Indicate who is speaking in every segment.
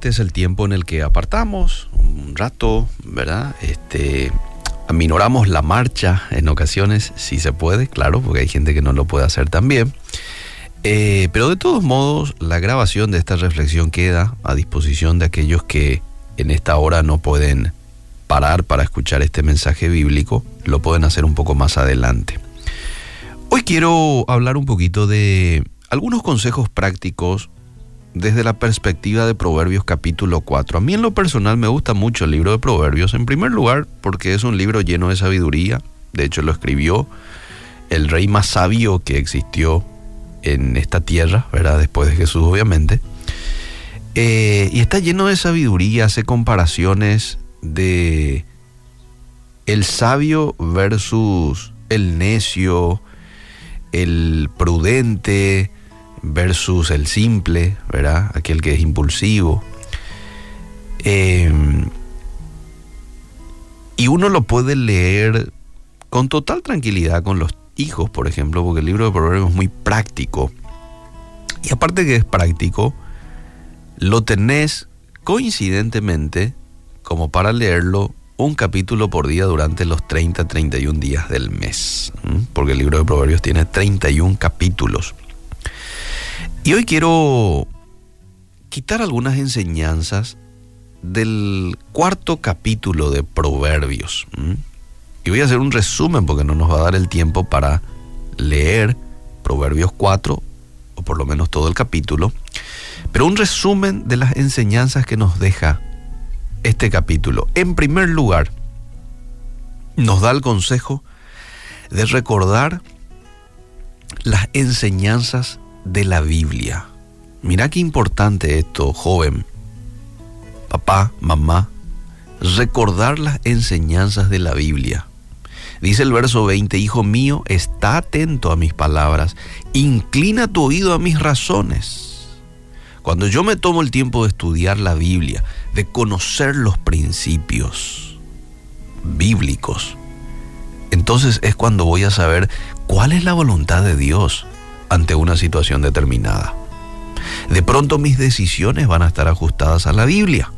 Speaker 1: este es el tiempo en el que apartamos un rato, ¿verdad? Este, aminoramos la marcha en ocasiones, si se puede, claro, porque hay gente que no lo puede hacer también. Eh, pero de todos modos, la grabación de esta reflexión queda a disposición de aquellos que en esta hora no pueden parar para escuchar este mensaje bíblico, lo pueden hacer un poco más adelante. Hoy quiero hablar un poquito de algunos consejos prácticos desde la perspectiva de Proverbios capítulo 4. A mí en lo personal me gusta mucho el libro de Proverbios, en primer lugar porque es un libro lleno de sabiduría, de hecho lo escribió el rey más sabio que existió en esta tierra, ¿verdad? Después de Jesús obviamente. Eh, y está lleno de sabiduría, hace comparaciones de el sabio versus el necio, el prudente versus el simple, ¿verdad? Aquel que es impulsivo. Em, y uno lo puede leer con total tranquilidad con los hijos, por ejemplo, porque el libro de Proverbios es muy práctico. Y aparte que es práctico, lo tenés coincidentemente como para leerlo un capítulo por día durante los 30, 31 días del mes, porque el libro de Proverbios tiene 31 capítulos. Y hoy quiero quitar algunas enseñanzas del cuarto capítulo de Proverbios. Y voy a hacer un resumen porque no nos va a dar el tiempo para leer Proverbios 4, o por lo menos todo el capítulo, pero un resumen de las enseñanzas que nos deja este capítulo. En primer lugar, nos da el consejo de recordar las enseñanzas de la Biblia. Mira qué importante esto, joven, papá, mamá, recordar las enseñanzas de la Biblia. Dice el verso 20, Hijo mío, está atento a mis palabras, inclina tu oído a mis razones. Cuando yo me tomo el tiempo de estudiar la Biblia, de conocer los principios bíblicos, entonces es cuando voy a saber cuál es la voluntad de Dios ante una situación determinada. De pronto mis decisiones van a estar ajustadas a la Biblia.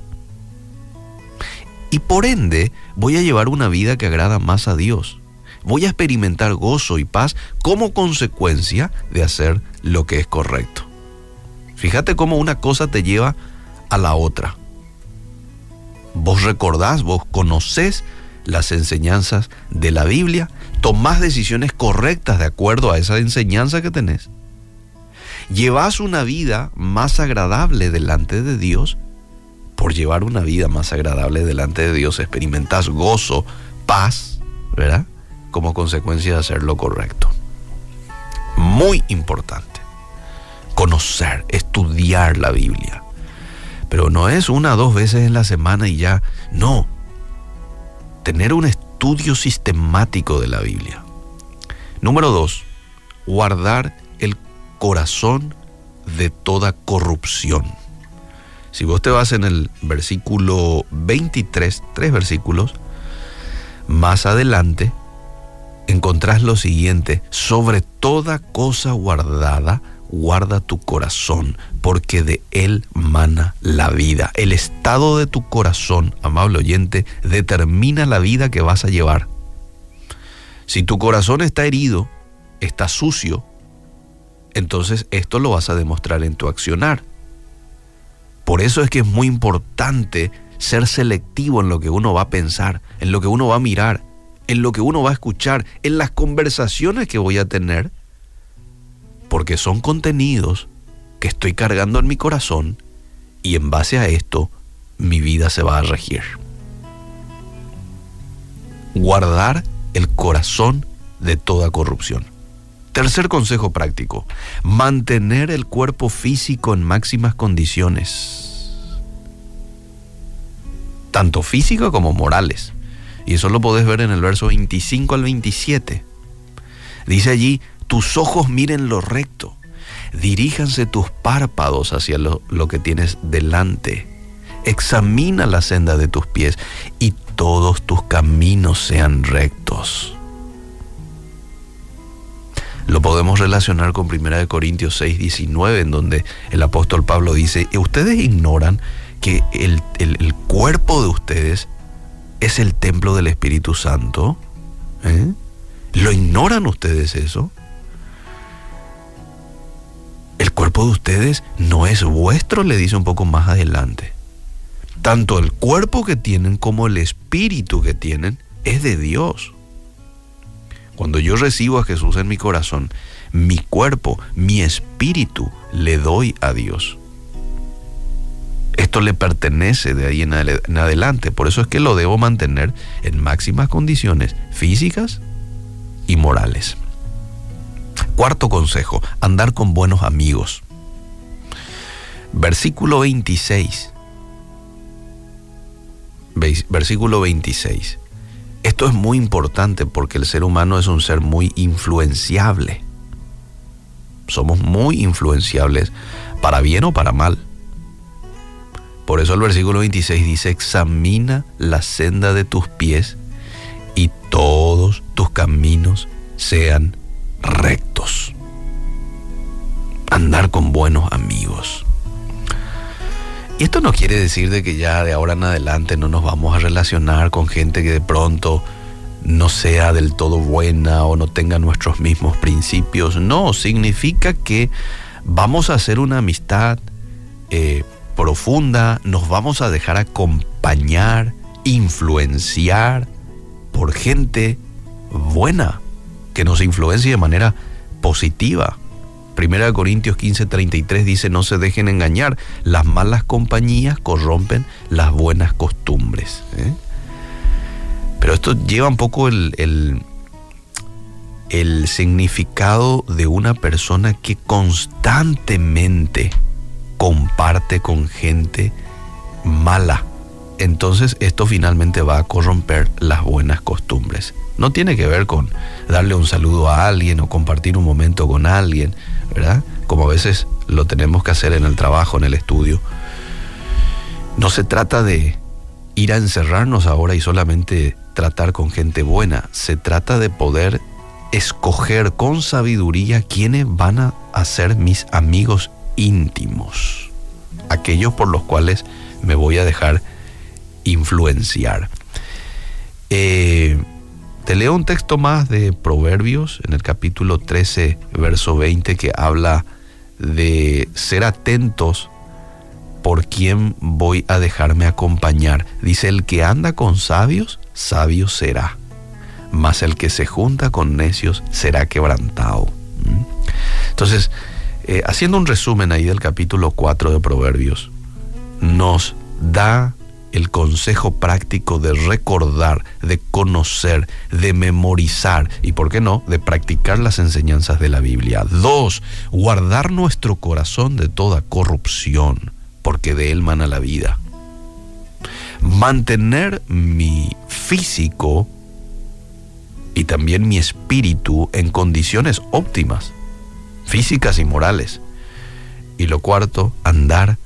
Speaker 1: Y por ende voy a llevar una vida que agrada más a Dios. Voy a experimentar gozo y paz como consecuencia de hacer lo que es correcto. Fíjate cómo una cosa te lleva a la otra. Vos recordás, vos conocés las enseñanzas de la Biblia, tomás decisiones correctas de acuerdo a esa enseñanza que tenés. Llevas una vida más agradable delante de Dios. Por llevar una vida más agradable delante de Dios experimentas gozo, paz, ¿verdad? Como consecuencia de hacer lo correcto. Muy importante conocer, estudiar la Biblia. Pero no es una o dos veces en la semana y ya, no. Tener un estudio sistemático de la Biblia. Número dos, guardar el corazón de toda corrupción. Si vos te vas en el versículo 23, tres versículos, más adelante encontrás lo siguiente, sobre toda cosa guardada, guarda tu corazón, porque de él mana la vida. El estado de tu corazón, amable oyente, determina la vida que vas a llevar. Si tu corazón está herido, está sucio, entonces esto lo vas a demostrar en tu accionar. Por eso es que es muy importante ser selectivo en lo que uno va a pensar, en lo que uno va a mirar, en lo que uno va a escuchar, en las conversaciones que voy a tener porque son contenidos que estoy cargando en mi corazón y en base a esto mi vida se va a regir. Guardar el corazón de toda corrupción. Tercer consejo práctico, mantener el cuerpo físico en máximas condiciones, tanto física como morales. Y eso lo podés ver en el verso 25 al 27. Dice allí, tus ojos miren lo recto, diríjanse tus párpados hacia lo, que tienes delante. Examina la senda de tus pies y todos tus caminos sean rectos. Lo podemos relacionar con 1 Corintios 6, 19, en donde el apóstol Pablo dice, ustedes ignoran que el, cuerpo de ustedes es el templo del Espíritu Santo? ¿Eh? ¿Lo ignoran ustedes eso? De ustedes no es vuestro, le dice un poco más adelante. Tanto el cuerpo que tienen como el espíritu que tienen es de Dios. Cuando yo recibo a Jesús en mi corazón, mi cuerpo, mi espíritu le doy a Dios. Esto le pertenece de ahí en adelante. Por eso es que lo debo mantener en máximas condiciones físicas y morales. Cuarto consejo, andar con buenos amigos. Versículo 26. Veis- Versículo 26. Esto es muy importante porque el ser humano es un ser muy influenciable. Somos muy influenciables para bien o para mal. Por eso el versículo 26 dice, examina la senda de tus pies y todos tus caminos sean rectos. Andar con buenos amigos. Y esto no quiere decir de que ya de ahora en adelante no nos vamos a relacionar con gente que de pronto no sea del todo buena o no tenga nuestros mismos principios. No, significa que vamos a hacer una amistad eh, profunda, nos vamos a dejar acompañar, influenciar por gente buena, que nos influencie de manera positiva. Primera de Corintios 15, 33 dice, no se dejen engañar, las malas compañías corrompen las buenas costumbres. ¿eh? Pero esto lleva un poco el, el, el significado de una persona que constantemente comparte con gente mala. Entonces esto finalmente va a corromper las buenas costumbres. No tiene que ver con darle un saludo a alguien o compartir un momento con alguien, ¿verdad? Como a veces lo tenemos que hacer en el trabajo, en el estudio. No se trata de ir a encerrarnos ahora y solamente tratar con gente buena. Se trata de poder escoger con sabiduría quiénes van a, ser mis amigos íntimos. Aquellos por los cuales me voy a dejar influenciar. Eh, te leo un texto más de Proverbios en el capítulo 13, verso 20, que habla de ser atentos por quién voy a dejarme acompañar. Dice, el que anda con sabios, sabio será, mas el que se junta con necios será quebrantado. ¿Mm? Entonces, eh, haciendo un resumen ahí del capítulo 4 de Proverbios, nos da el consejo práctico de recordar, de conocer, de memorizar y, ¿por qué no?, de practicar las enseñanzas de la Biblia. Dos, guardar nuestro corazón de toda corrupción, porque de él mana la vida. Mantener mi físico y también mi espíritu en condiciones óptimas, físicas y morales. Y lo cuarto, andar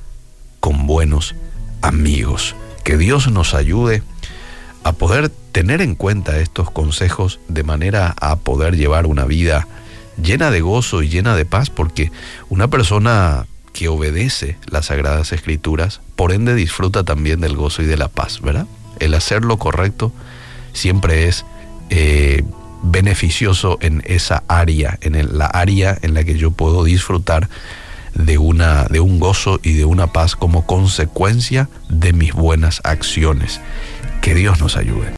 Speaker 1: con buenos amigos. Que Dios nos ayude a poder tener en cuenta estos consejos de manera a poder llevar una vida llena de gozo y llena de paz, porque una persona que obedece las sagradas escrituras, por ende disfruta también del gozo y de la paz, ¿verdad? El hacer lo correcto siempre es eh, beneficioso en esa área, en la área en la que yo puedo disfrutar de, una, de un gozo y de una paz como consecuencia de mis buenas acciones. Que Dios nos ayude.